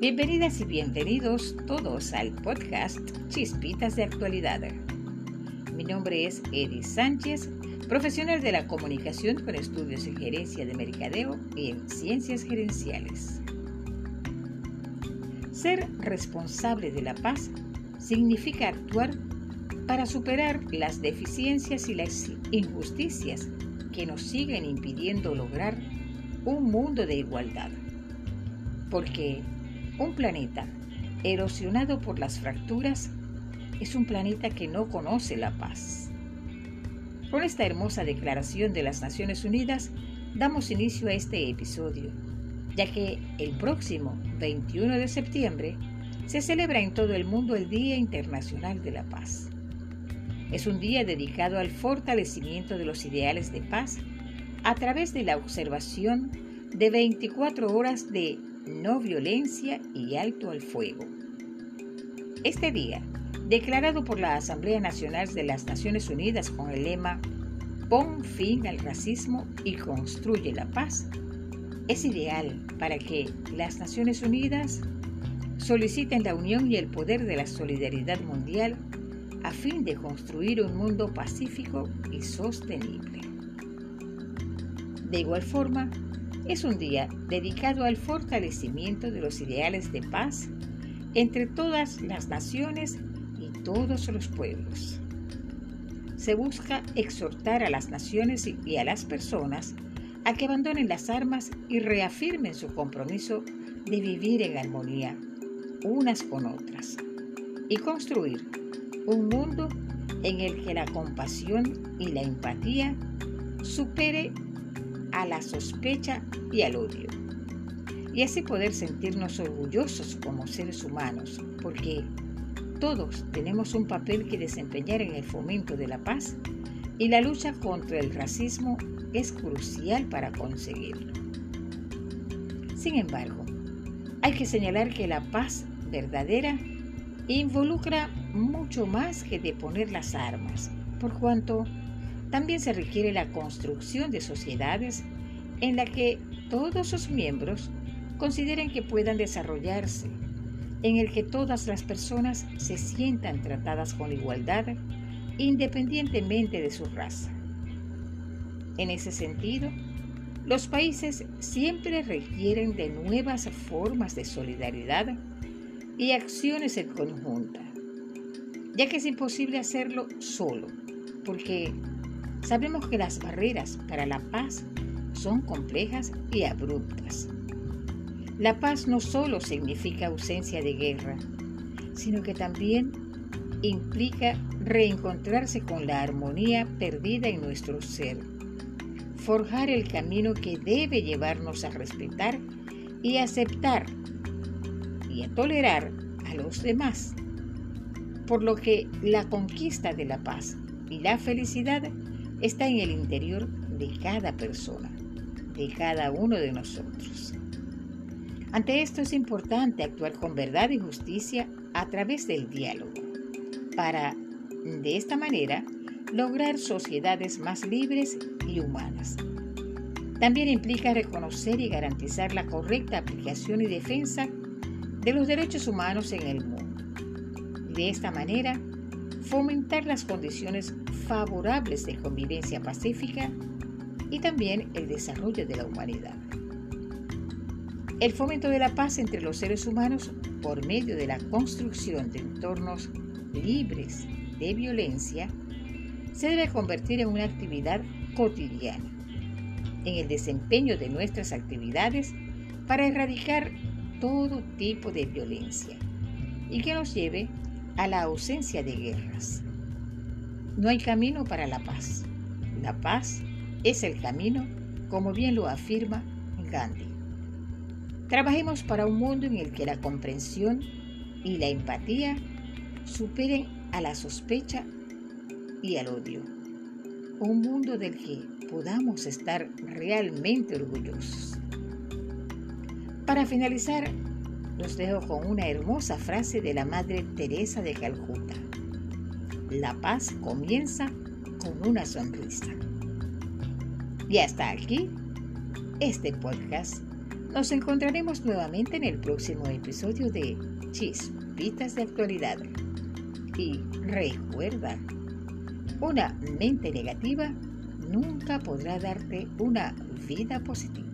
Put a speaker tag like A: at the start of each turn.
A: Bienvenidas y bienvenidos todos al podcast Chispitas de Actualidad. Mi nombre es Edith Sánchez, profesional de la comunicación con estudios en gerencia de mercadeo y en ciencias gerenciales. Ser responsable de la paz significa actuar para superar las deficiencias y las injusticias que nos siguen impidiendo lograr un mundo de igualdad. Porque un planeta erosionado por las fracturas es un planeta que no conoce la paz. Con esta hermosa declaración de las Naciones Unidas, damos inicio a este episodio, ya que el próximo 21 de septiembre se celebra en todo el mundo el Día Internacional de la Paz. Es un día dedicado al fortalecimiento de los ideales de paz a través de la observación de 24 horas de no violencia y alto al fuego. Este día, declarado por la Asamblea Nacional de las Naciones Unidas con el lema Pon fin al racismo y construye la paz, es ideal para que las Naciones Unidas soliciten la unión y el poder de la solidaridad mundial a fin de construir un mundo pacífico y sostenible. De igual forma, es un día dedicado al fortalecimiento de los ideales de paz entre todas las naciones y todos los pueblos. Se busca exhortar a las naciones y a las personas a que abandonen las armas y reafirmen su compromiso de vivir en armonía unas con otras y construir un mundo en el que la compasión y la empatía supere a la sospecha y al odio. Y así poder sentirnos orgullosos como seres humanos, porque todos tenemos un papel que desempeñar en el fomento de la paz y la lucha contra el racismo es crucial para conseguirlo. Sin embargo, hay que señalar que la paz verdadera involucra mucho más que deponer las armas, por cuanto también se requiere la construcción de sociedades en la que todos sus miembros consideren que puedan desarrollarse, en el que todas las personas se sientan tratadas con igualdad independientemente de su raza. En ese sentido, los países siempre requieren de nuevas formas de solidaridad y acciones en conjunta, ya que es imposible hacerlo solo, porque sabemos que las barreras para la paz son complejas y abruptas. La paz no solo significa ausencia de guerra, sino que también implica reencontrarse con la armonía perdida en nuestro ser, forjar el camino que debe llevarnos a respetar y aceptar y a tolerar a los demás. Por lo que la conquista de la paz y la felicidad está en el interior de cada persona, cada uno de nosotros. Ante esto es importante actuar con verdad y justicia a través del diálogo, para, de esta manera, lograr sociedades más libres y humanas. También implica reconocer y garantizar la correcta aplicación y defensa de los derechos humanos en el mundo. De esta manera, fomentar las condiciones favorables de convivencia pacífica y también el desarrollo de la humanidad. El fomento de la paz entre los seres humanos por medio de la construcción de entornos libres de violencia se debe convertir en una actividad cotidiana, en el desempeño de nuestras actividades para erradicar todo tipo de violencia y que nos lleve a la ausencia de guerras. No hay camino para la paz. La paz es el camino, como bien lo afirma Gandhi. Trabajemos para un mundo en el que la comprensión y la empatía superen a la sospecha y al odio. Un mundo del que podamos estar realmente orgullosos. Para finalizar, los dejo con una hermosa frase de la Madre Teresa de Calcuta. La paz comienza con una sonrisa. Y hasta aquí, este podcast. Nos encontraremos nuevamente en el próximo episodio de Chispitas de Actualidad. Y recuerda, una mente negativa nunca podrá darte una vida positiva.